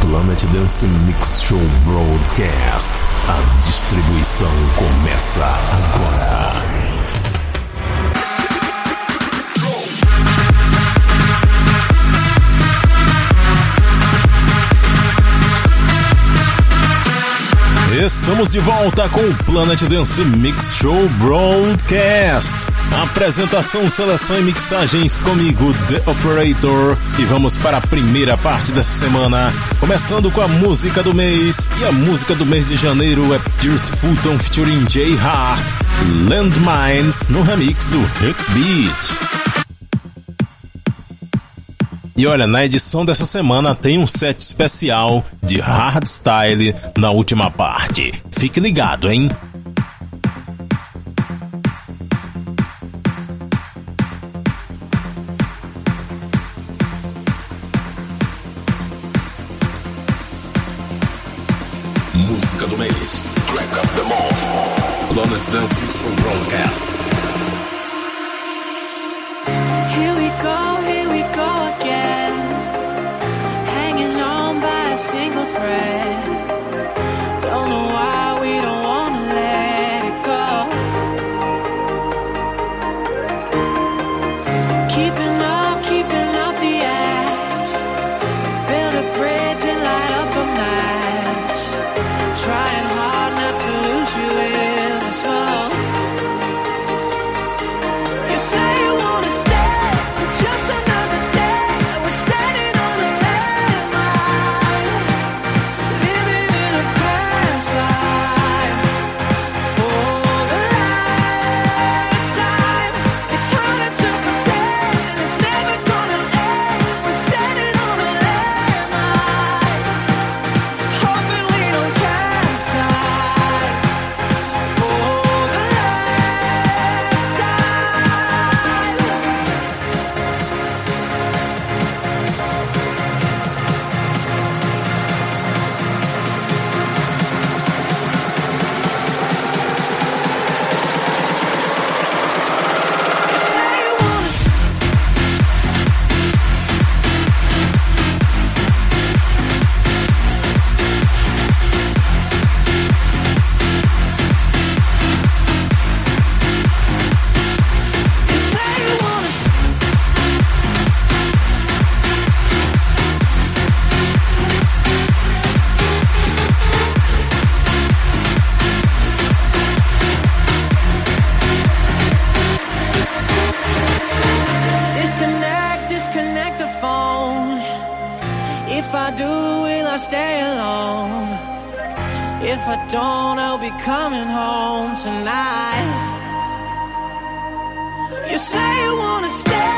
Planet Dance Mix Show Broadcast. A distribuição começa agora. Estamos de volta com o Planet Dance Mix Show Broadcast. Apresentação, seleção e mixagens comigo, The Operator. E vamos para a primeira parte dessa semana, começando com a música do mês. E a música do mês de janeiro é Pierce Fulton featuring Jay Hart, Landmines, no remix do Hit Beat. E olha, na edição dessa semana tem um set especial de hardstyle na última parte. Fique ligado, hein? podcasts. If I do, will I stay alone? If I don't, I'll be coming home tonight. You say you wanna stay.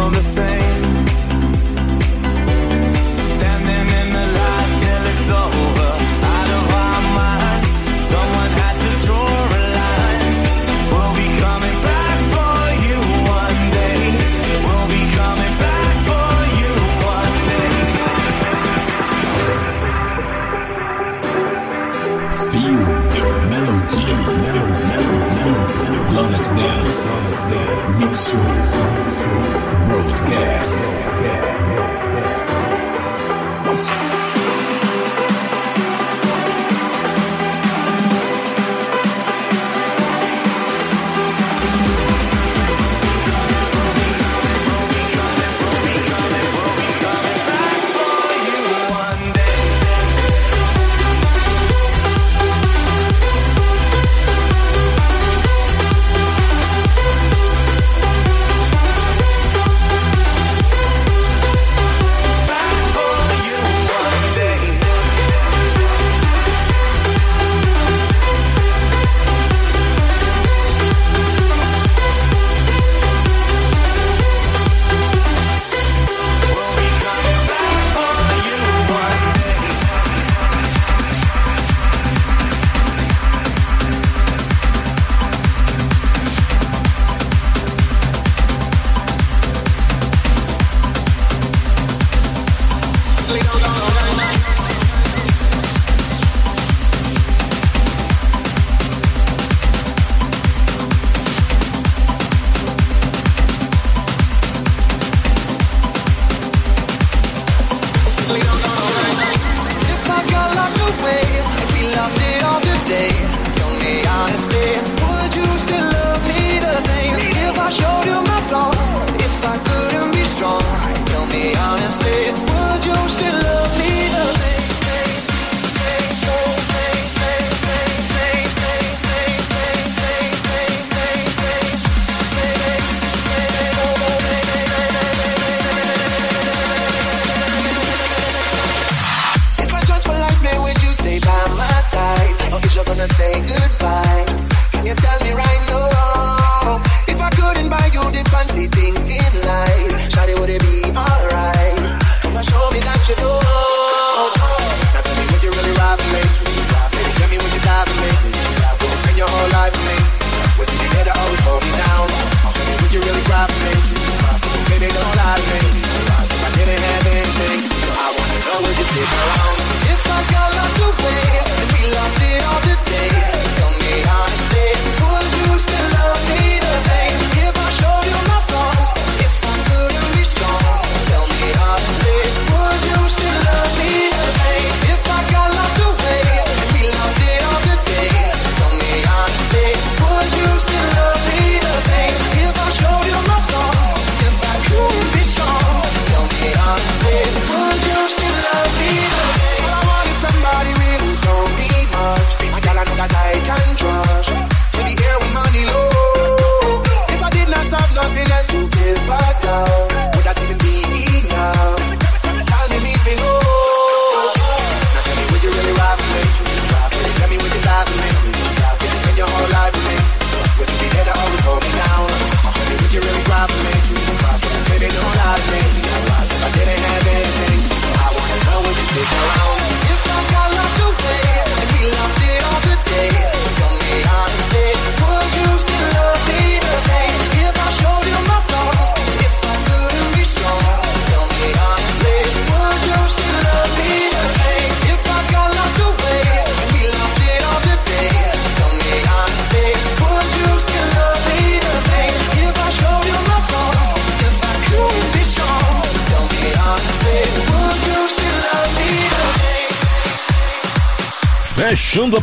next.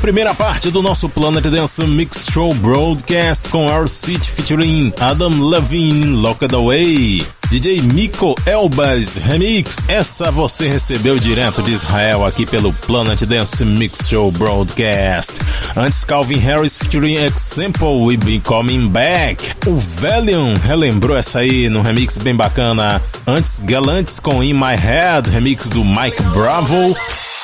Primeira parte do nosso Planet Dance Mix Show Broadcast com Our City featuring Adam Levine Locked Away. DJ Miko Elbas Remix. Essa você recebeu direto de Israel aqui pelo Planet Dance Mix Show Broadcast. Antes, Calvin Harris featuring Example We Be Coming Back. O Valium relembrou essa aí no remix bem bacana. Antes, Galantes com In My Head, remix do Mike Bravo.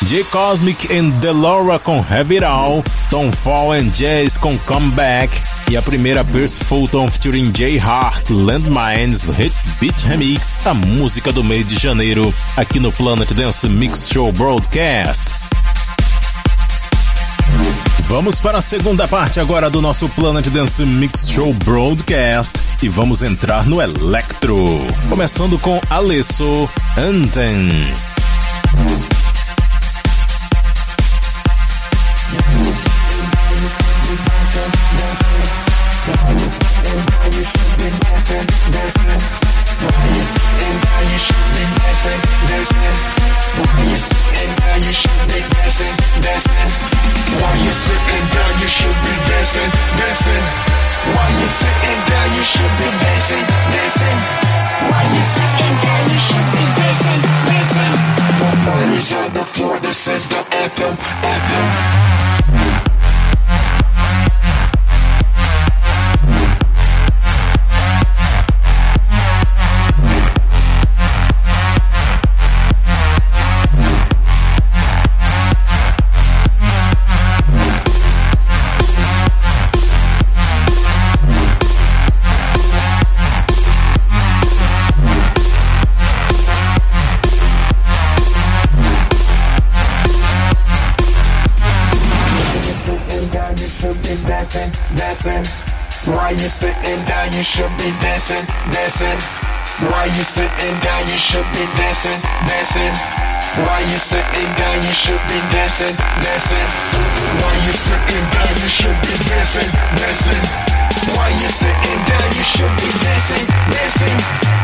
J Cosmic and Delora com Heavy It All, Tom Fall and Jazz com Comeback e a primeira Pierce Fulton featuring J Hart, Landmines Hit Beat Remix, a música do mês de janeiro, aqui no Planet Dance Mix Show Broadcast. Vamos para a segunda parte agora do nosso Planet Dance Mix Show Broadcast e vamos entrar no Electro, começando com Alesso Anten. should be dancing, dancing. While you're sitting you should be dancing, dancing. On the floor, this is the anthem, anthem. Dancing, dancing. Why you sitting down, you should be dancing, dancing. Why you sitting down, you should be dancing, dancing. Why you sitting down, you should be dancing, dancing. Why you sitting down, you should be dancing, dancing. Why you sitting down, you should be dancing, dancing.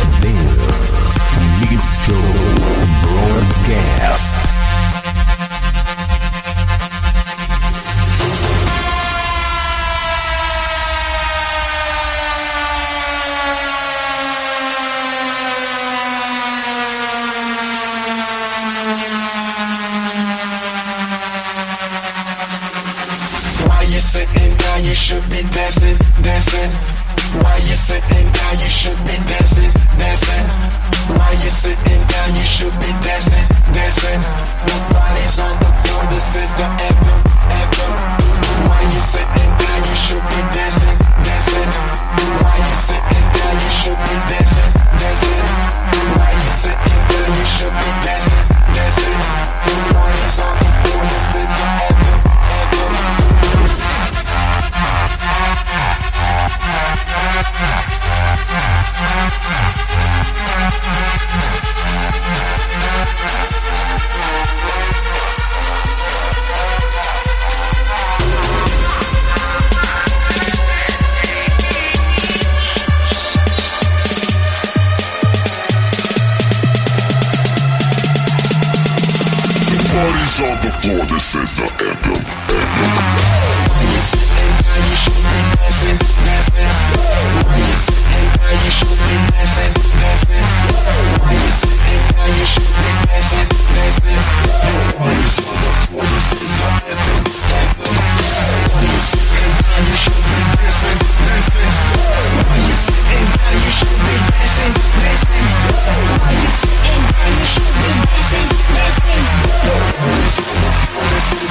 is Mixo Broadcast. Why you sitting down, you should be dancing, dancing. Why you sitting down? You should be dancing, dancing. Why you sitting down? You should be dancing, dancing. Nobody's on the floor. This is the anthem, anthem. Why you sitting down? You should be dancing, dancing. Why you sitting down? You should be dancing, dancing. Why you sitting down? You should be dancing, dancing. Nobody's on the floor. This is the anthem. This is the anthem, anthem this, this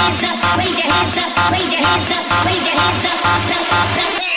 hands up, raise your hands up, raise your hands up, raise your hands up, up, up, up, up.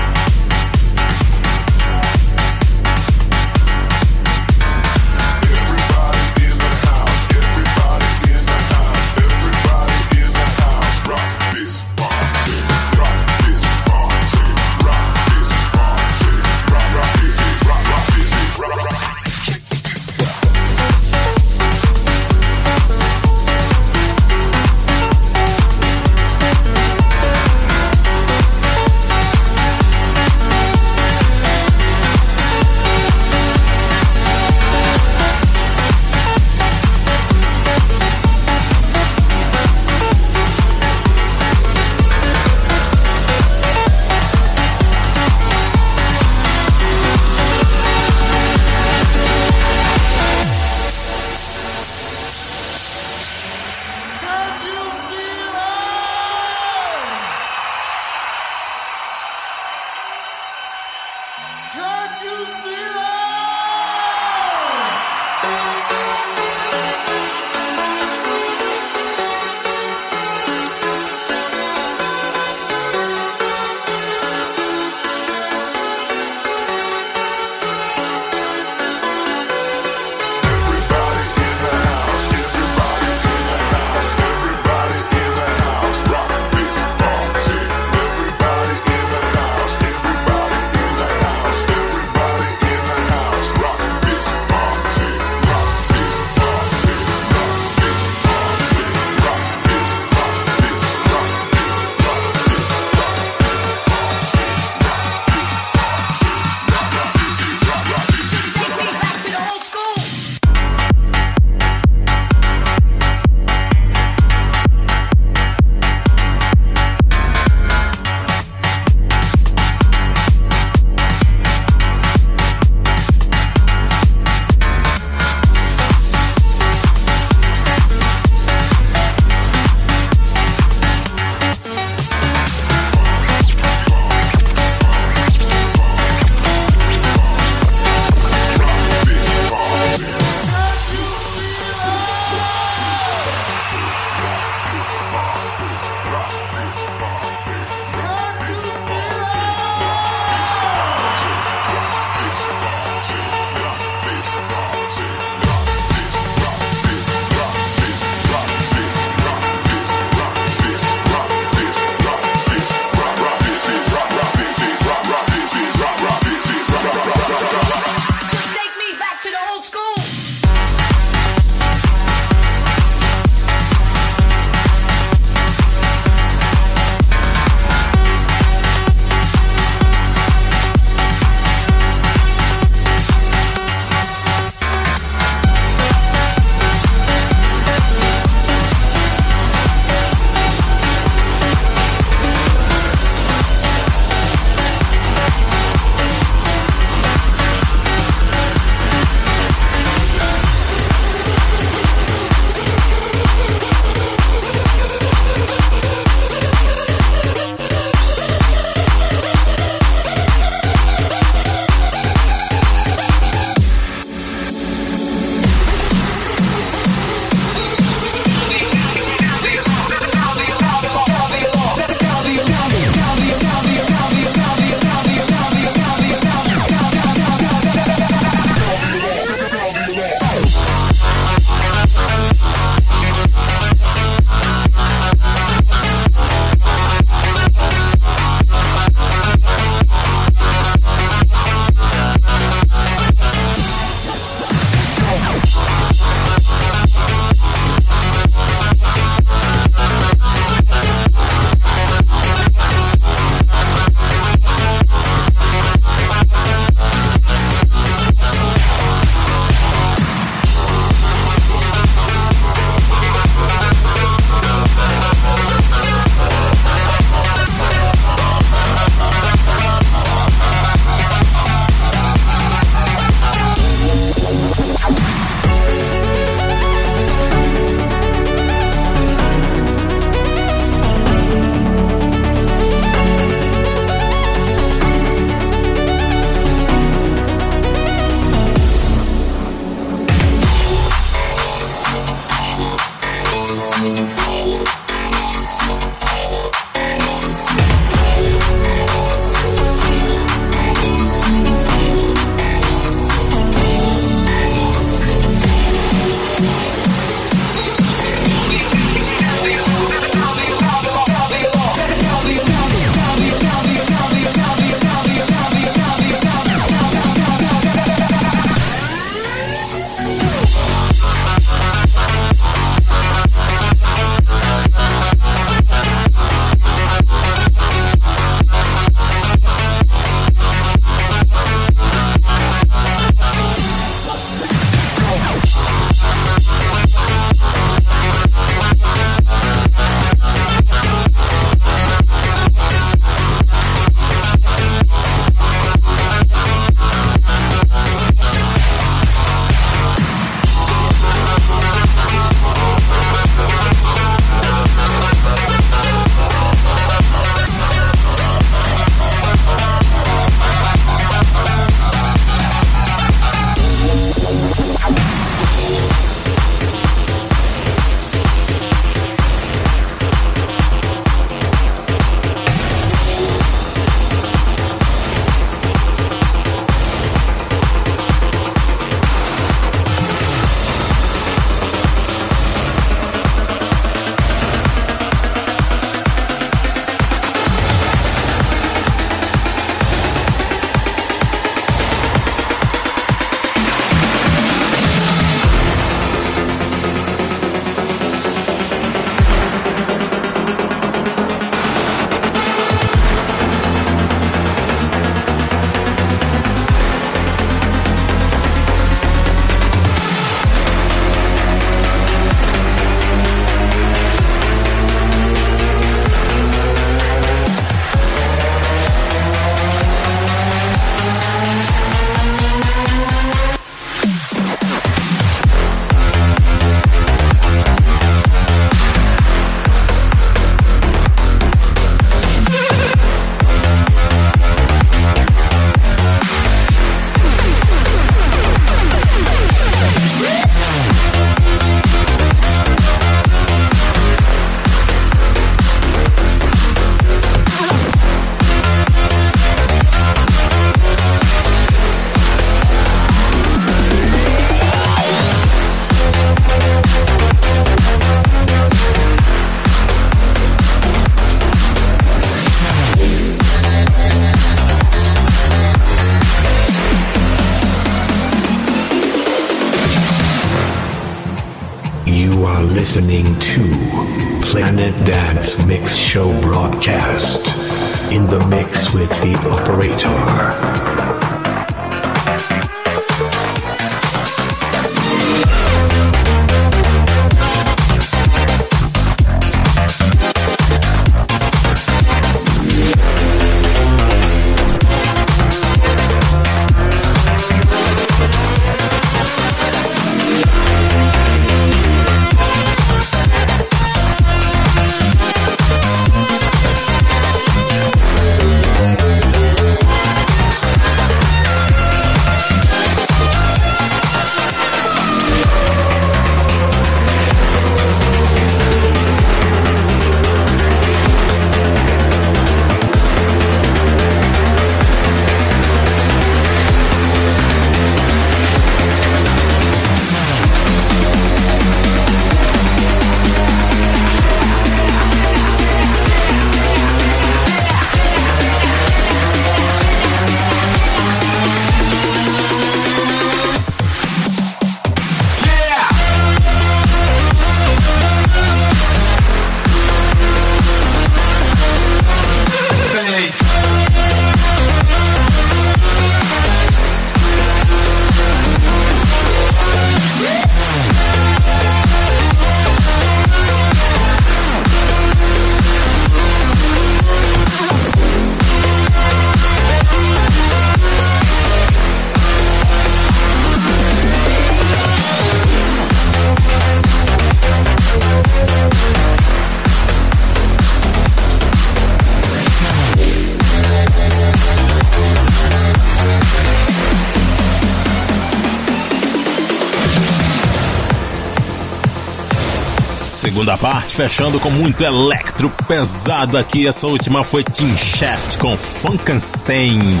Segunda parte, fechando com muito electro pesado aqui. Essa última foi Team Shaft com Funkenstein.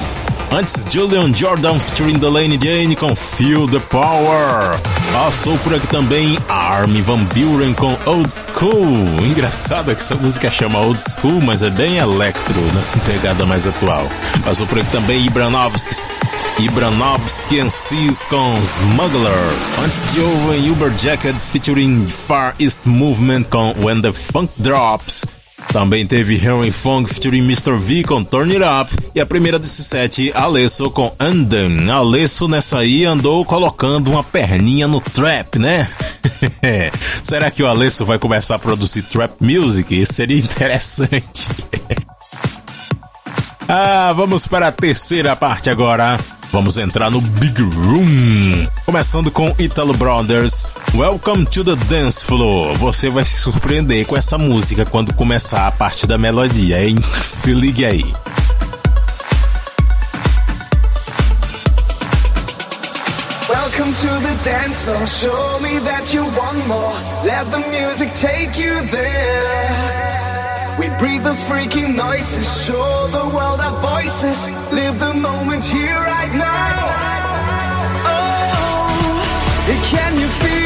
Antes, Julian Jordan featuring Delaney Jane com Feel the Power. Passou por aqui também Armin Van Buren com Old School. Engraçado é que essa música chama Old School, mas é bem electro, nessa pegada mais atual. Passou por aqui também Ibranovski Ibranovski and Seas com Smuggler. Antes de ouvir Uber Jacket featuring Far East Movement com When the Funk Drops. Também teve Henry Fong featuring Mr. V com Turn It Up. E a primeira desse set, Alesso com Andan. Alesso nessa aí andou colocando uma perninha no trap, né? Será que o Alesso vai começar a produzir trap music? Isso seria interessante. ah, vamos para a terceira parte agora. Vamos entrar no Big Room. Começando com Italo Brothers. Welcome to the Dance Floor. Você vai se surpreender com essa música quando começar a parte da melodia, hein? Se ligue aí. Welcome to the dance floor. Show me that you want more. Let the music take you there. We breathe those freaking noises. Show the world our voices. Live the moment here right now. Oh, can you feel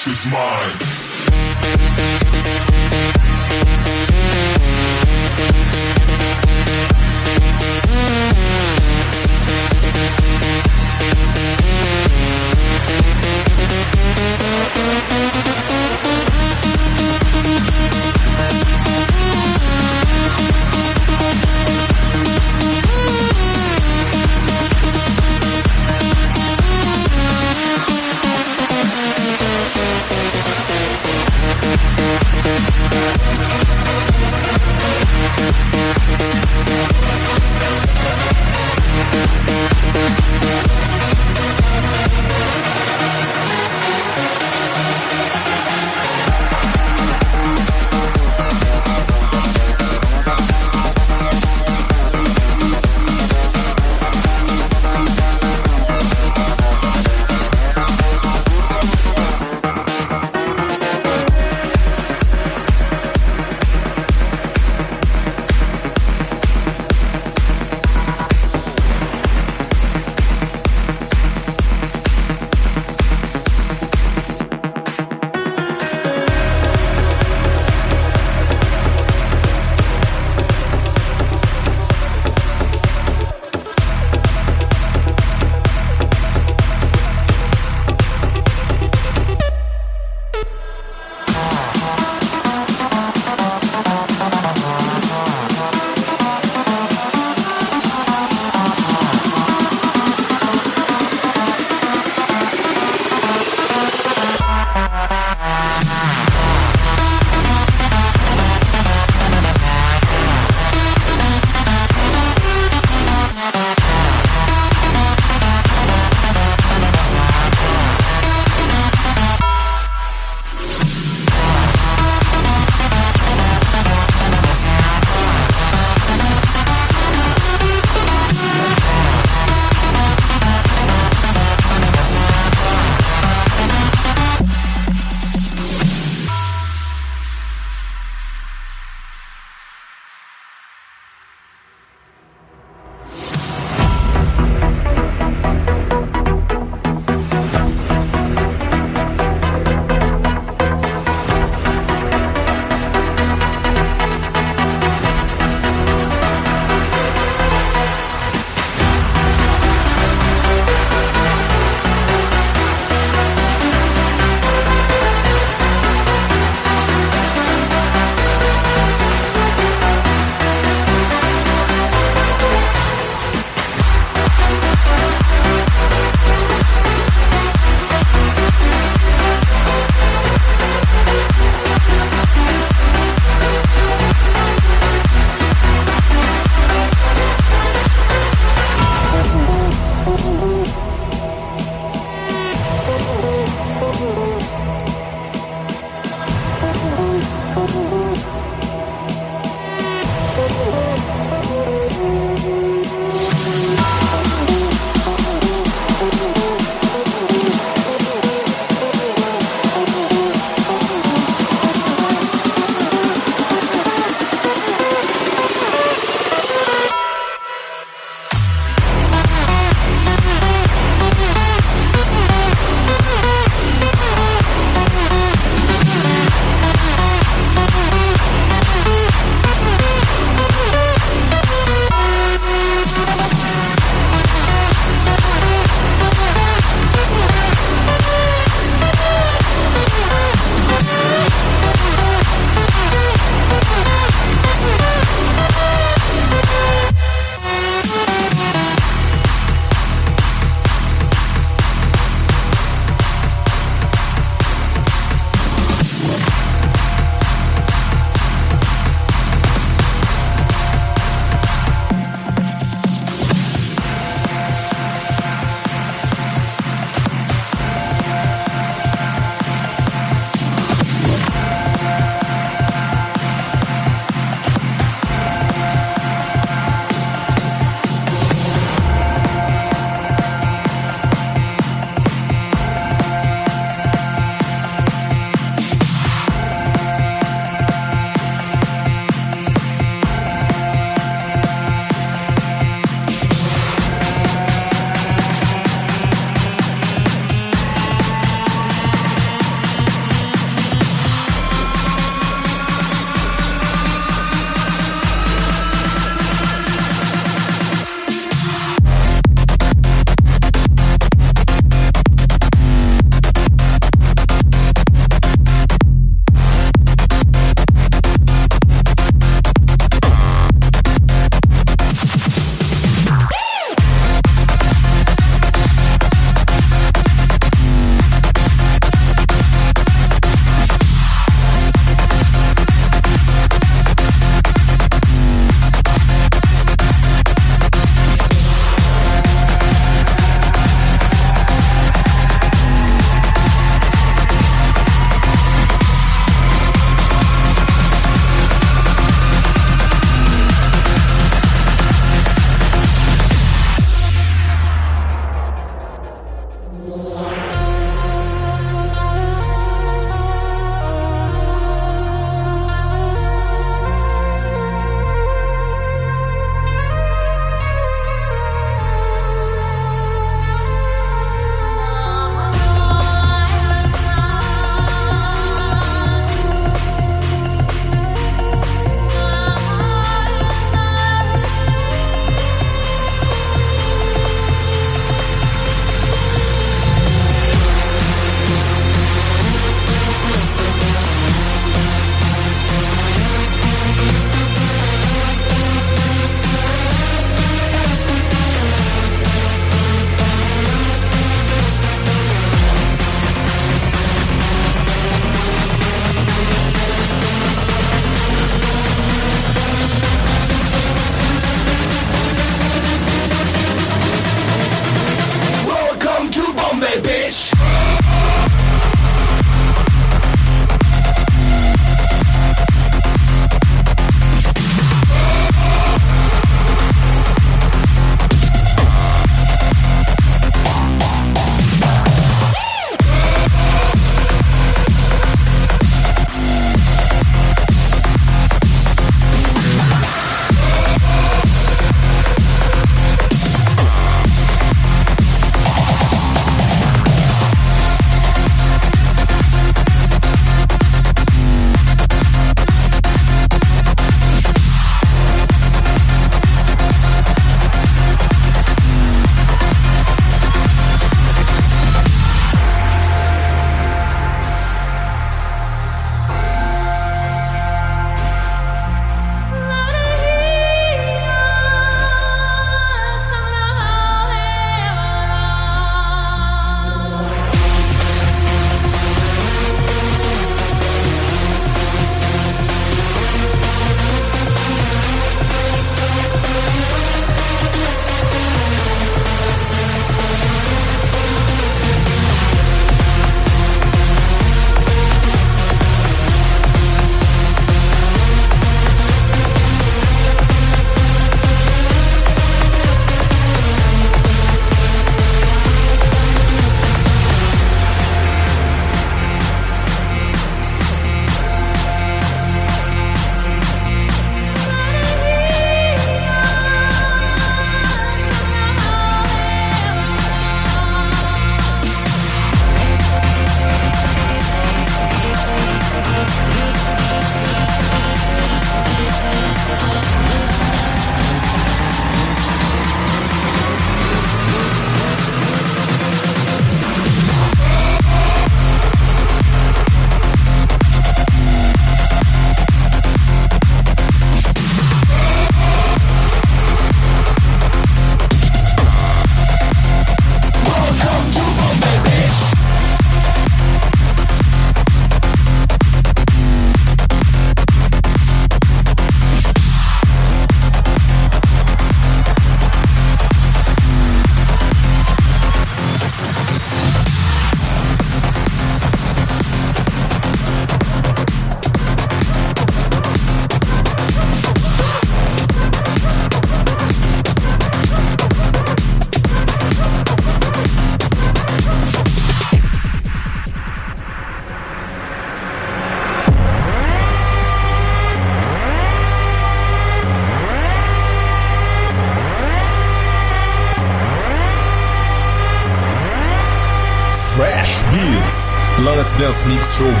Dance Mix Show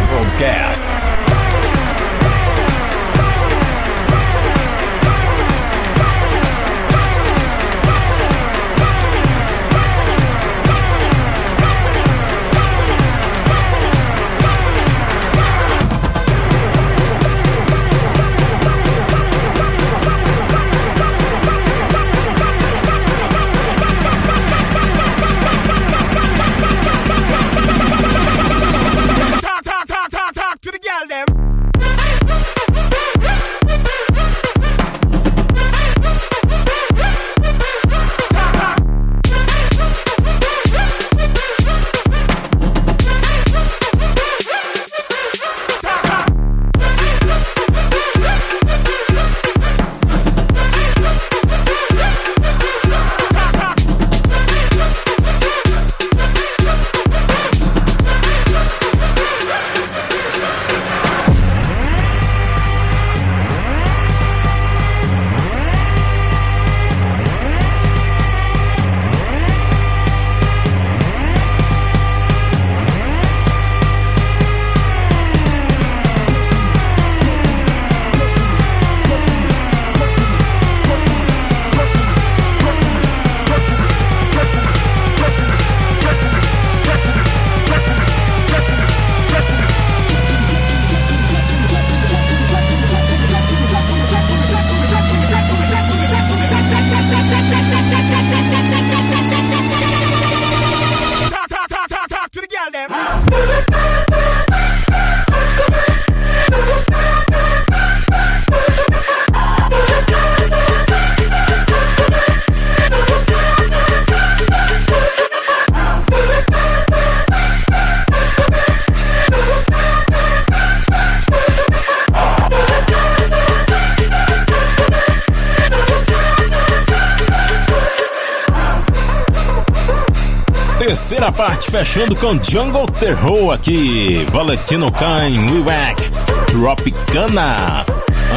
fechando com Jungle Terror aqui. Valentino Kane, Wiwak, Tropicana.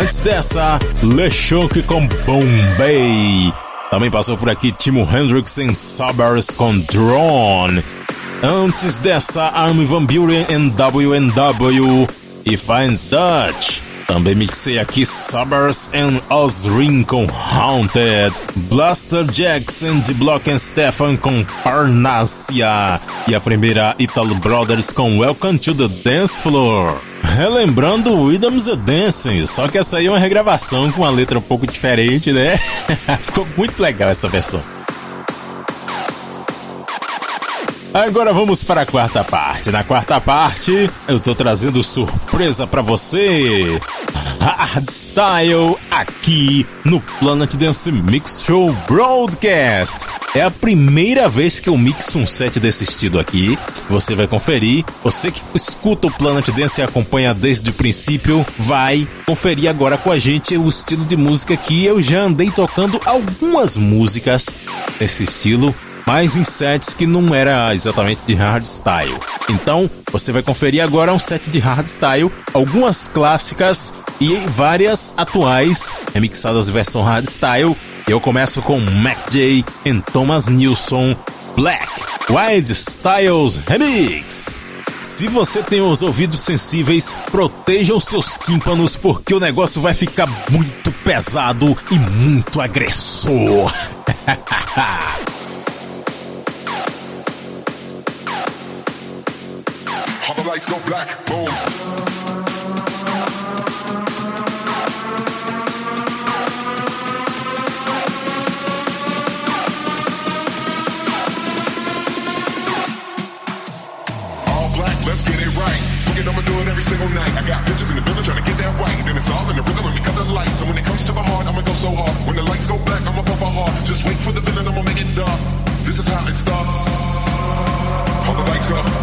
Antes dessa, LeChonk com Bombay. Também passou por aqui Timo Hendrix em Suburbs com Drone. Antes dessa, Armin Van Buren em WNW e Fine Dutch. Também mixei aqui Suburbs and Ozrin com Haunted, Blaster Jackson de Block and Stefan com Parnassia e a primeira Italo Brothers com Welcome to the Dance Floor. Relembrando Rhythms the Dancing, só que essa aí é uma regravação com uma letra um pouco diferente, né? Ficou muito legal essa versão. Agora vamos para a quarta parte. Na quarta parte, eu tô trazendo surpresa para você. Hardstyle aqui no Planet Dance Mix Show Broadcast. É a primeira vez que eu mixo um set desse estilo aqui. Você vai conferir. Você que escuta o Planet Dance e acompanha desde o princípio, vai conferir agora com a gente o estilo de música que eu já andei tocando algumas músicas desse estilo mas em sets que não era exatamente de hardstyle. Então, você vai conferir agora um set de hardstyle, algumas clássicas e várias atuais, remixadas em versão hardstyle. Eu começo com Mac J e Thomas Nilsson, Black Wild Styles Remix. Se você tem os ouvidos sensíveis, proteja os seus tímpanos porque o negócio vai ficar muito pesado e muito agressor. lights go black, boom. All black, let's get it right. Forget I'ma do it every single night. I got bitches in the building trying to get that right. Then it's all in the rhythm when we cut the lights. And when it comes to my heart, I'ma go so hard. When the lights go black, I'ma pump my heart. Just wait for the villain, I'ma make it dark. This is how it starts. All the lights go,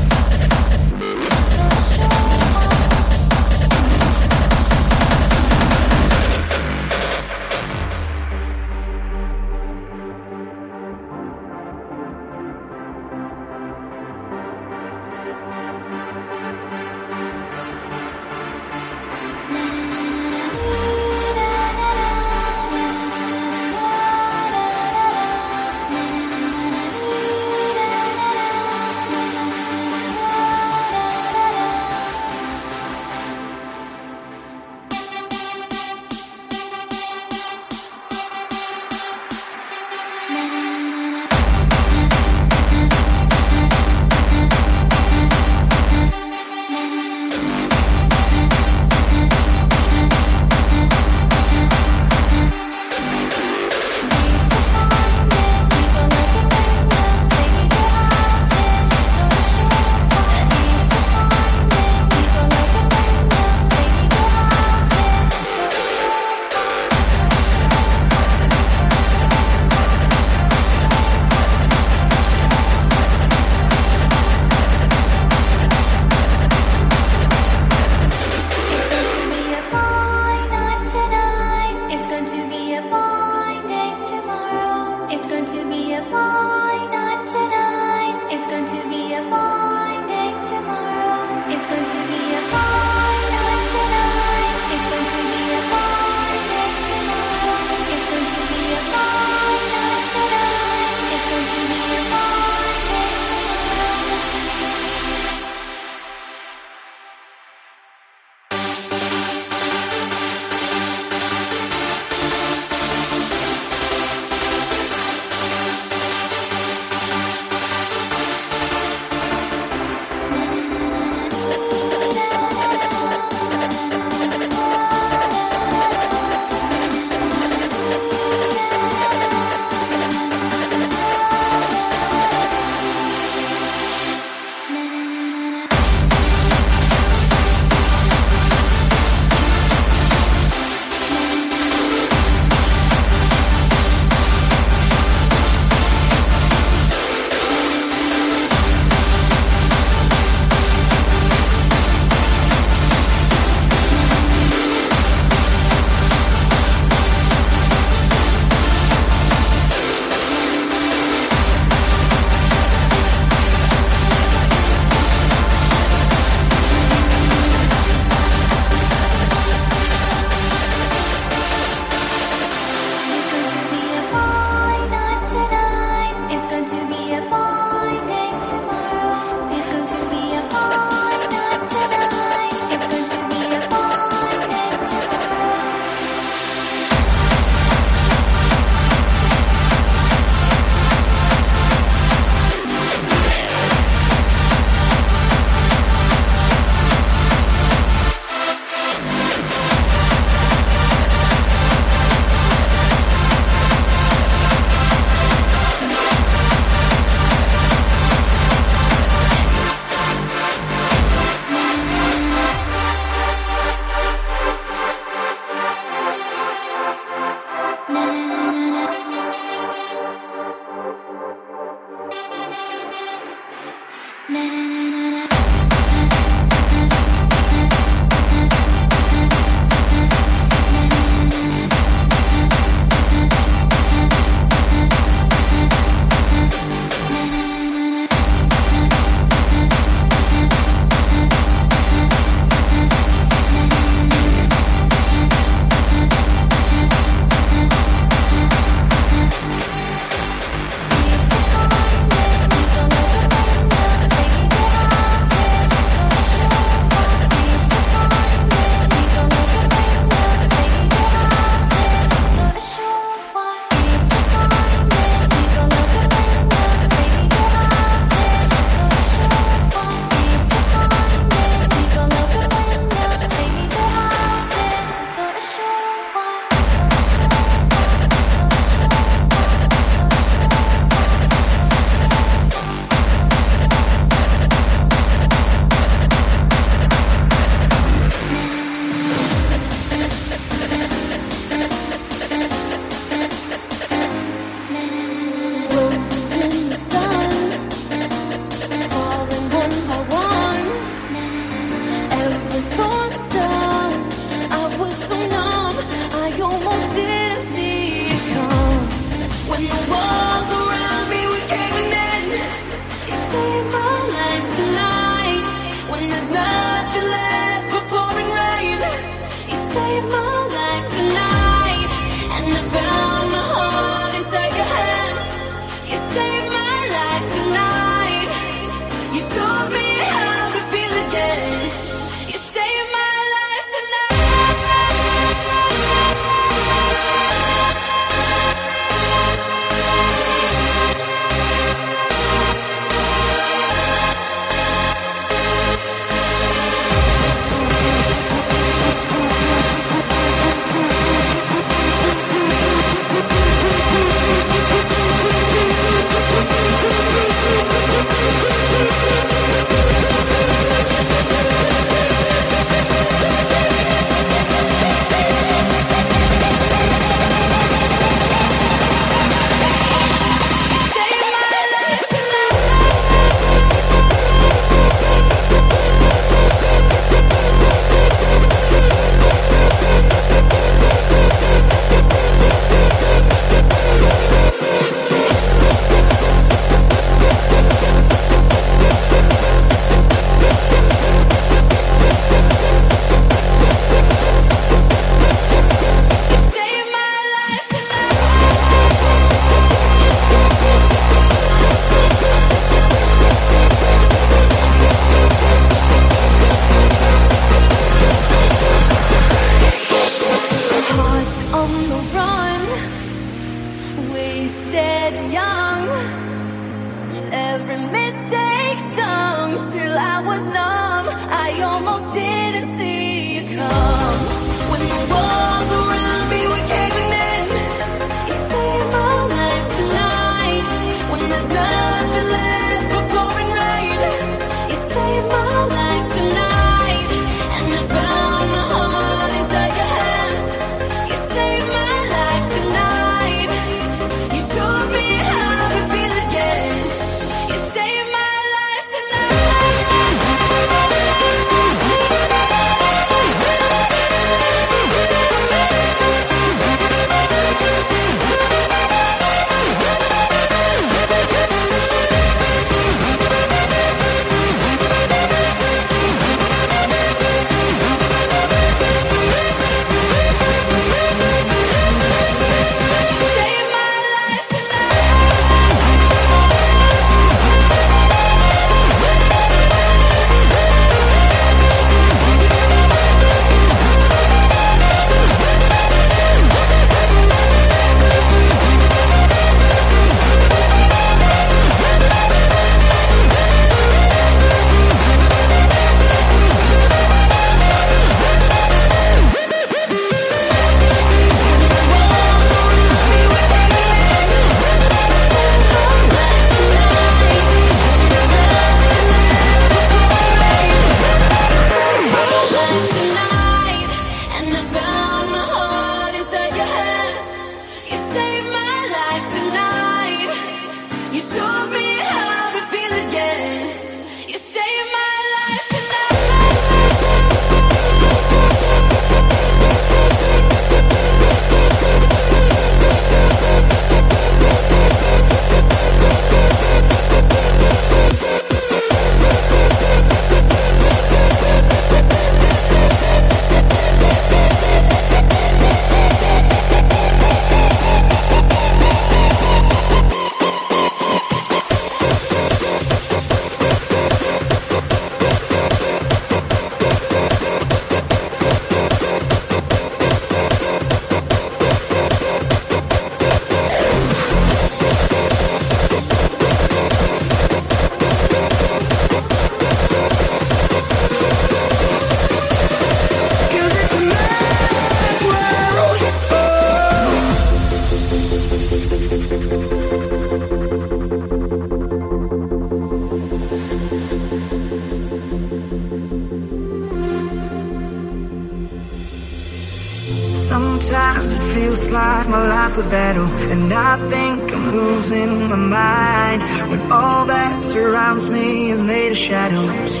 a battle, and I think I'm losing my mind when all that surrounds me is made of shadows.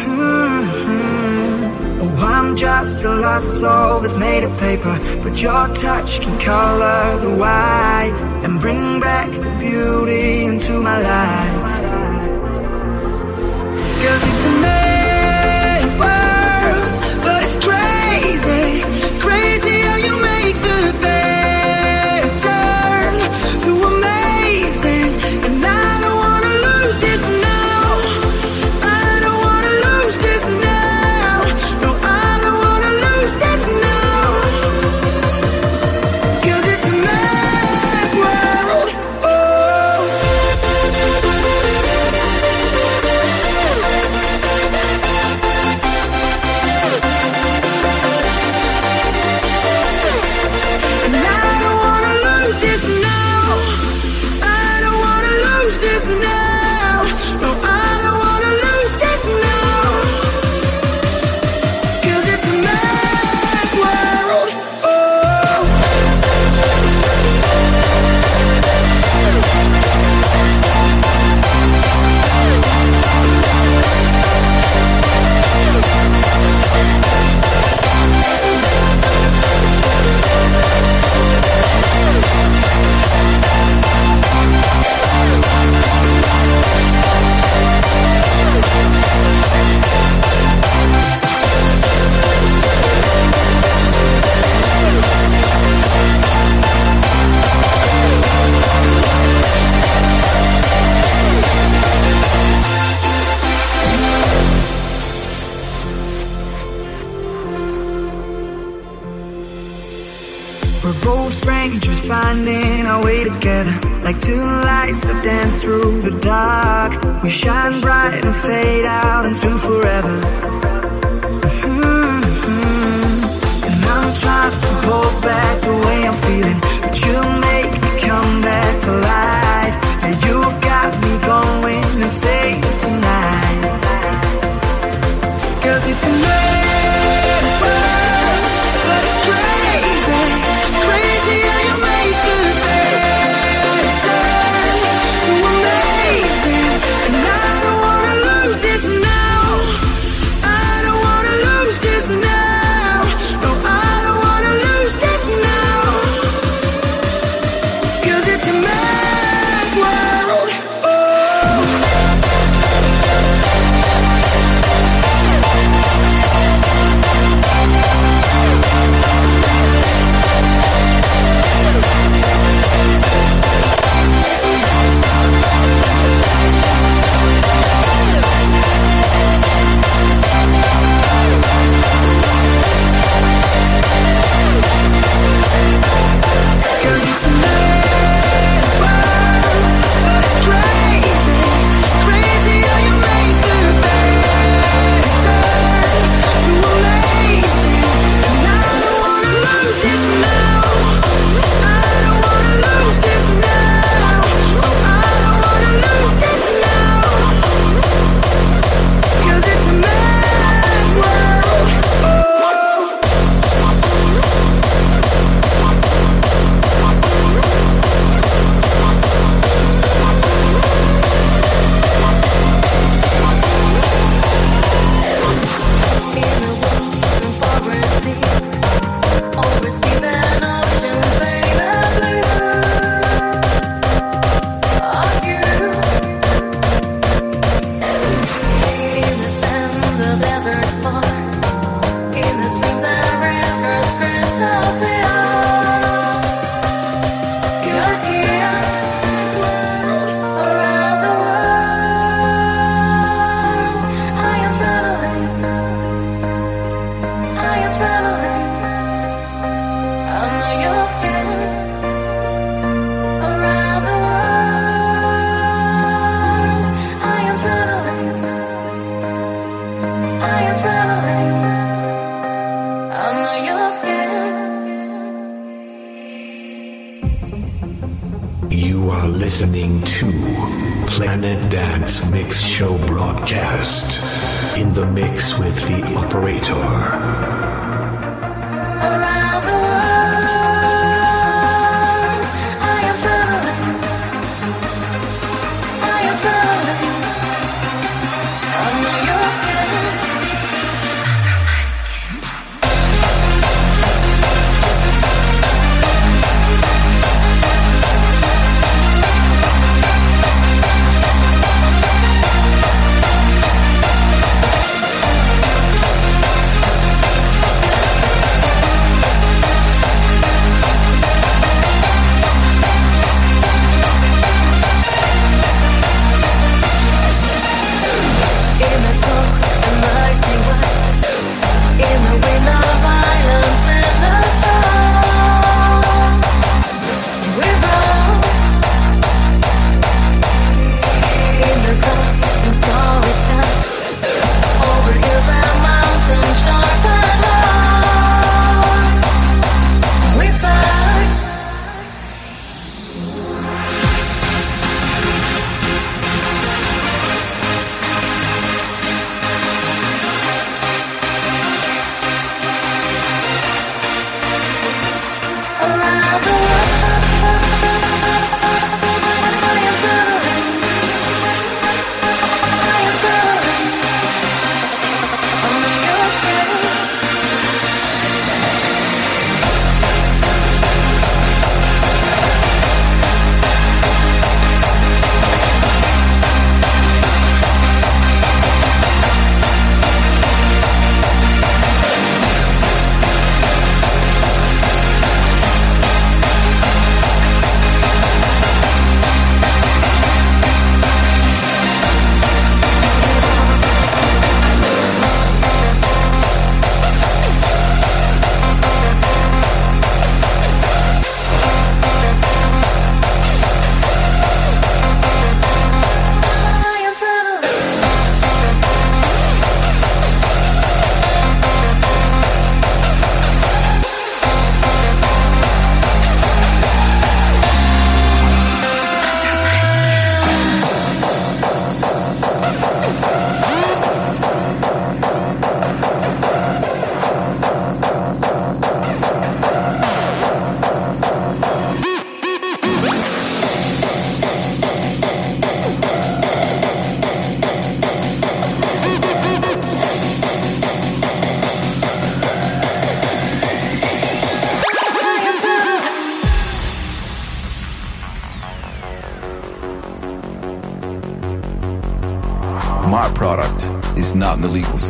Mm-hmm. Oh, I'm just a lost soul that's made of paper, but your touch can color the white and bring back the beauty into my life. Cause it's amazing.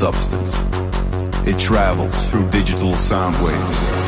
Substance. It travels through digital sound waves.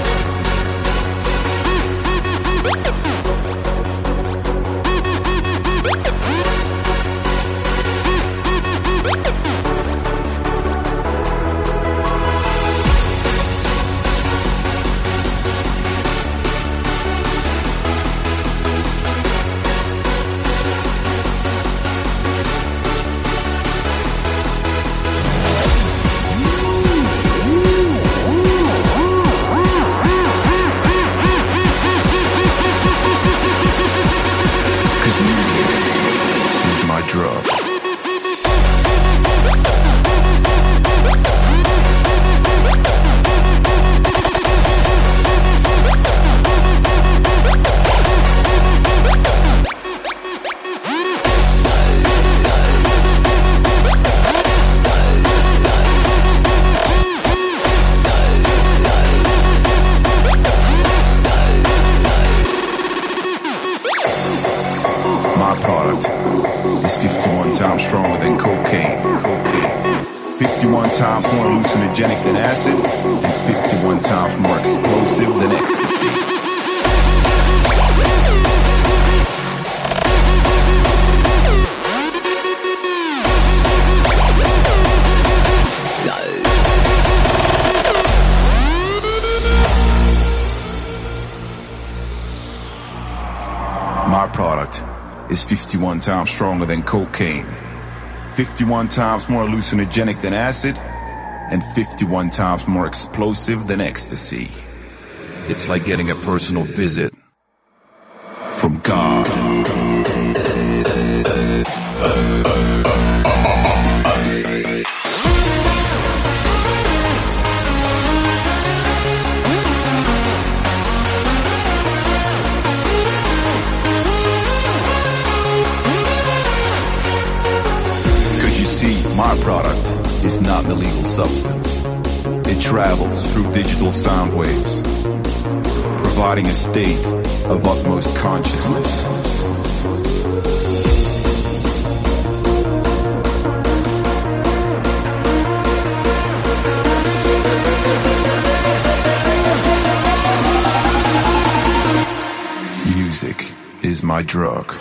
Stronger than cocaine, 51 times more hallucinogenic than acid, and 51 times more explosive than ecstasy. It's like getting a personal visit waves, providing a state of utmost consciousness. Music is my drug.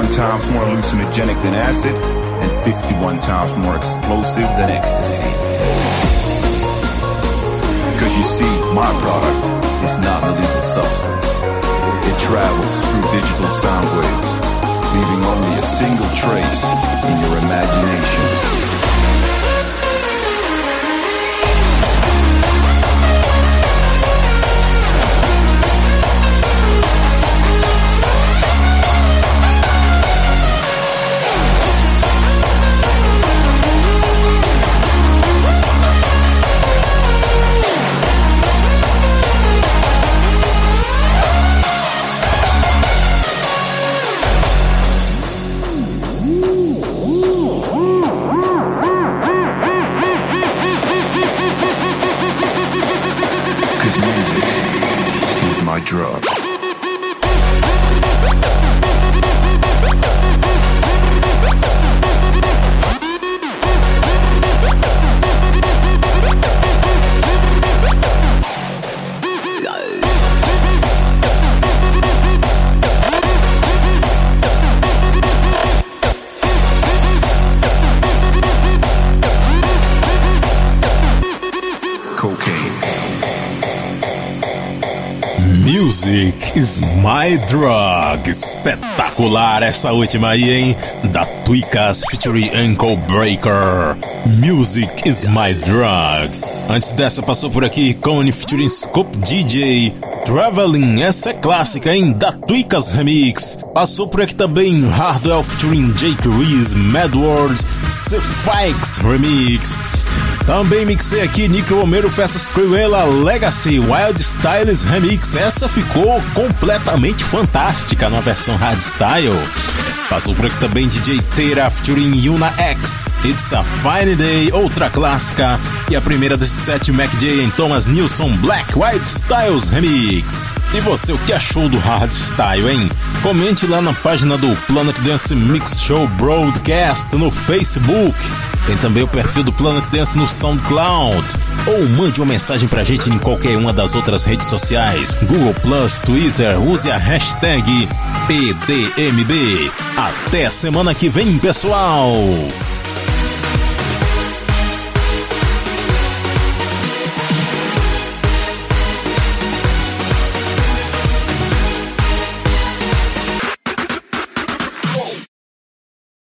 51 times more hallucinogenic than acid, and 51 times more explosive than ecstasy. Because you see, my product is not an illegal substance. It travels through digital sound waves, leaving only a single trace in your imagination. My drug. Espetacular essa última aí, hein? Da Tweakers featuring Ankle Breaker. Music is my drug. Antes dessa, passou por aqui Cone featuring Scope DJ. Traveling, essa é clássica, hein? Da Tweakas Remix. Passou por aqui também Hardwell featuring Jake Reese, Mad World, Cephix Remix. Também mixei aqui Nick Romero vs Cruella Legacy Wild Styles Remix. Essa ficou completamente fantástica na versão hardstyle. Passou por aqui também DJ Teira featuring Yuna X. It's a Fine Day, outra clássica. E a primeira desse set, Mac J em Thomas Nilsson Black Wild Styles Remix. E você, o que achou do hardstyle, hein? Comente lá na página do Planet Dance Mix Show Broadcast no Facebook. Tem também o perfil do Planet Dance no SoundCloud. Ou mande uma mensagem pra gente em qualquer uma das outras redes sociais: Google Plus, Twitter, use a hashtag PDMB. Até semana que vem, pessoal!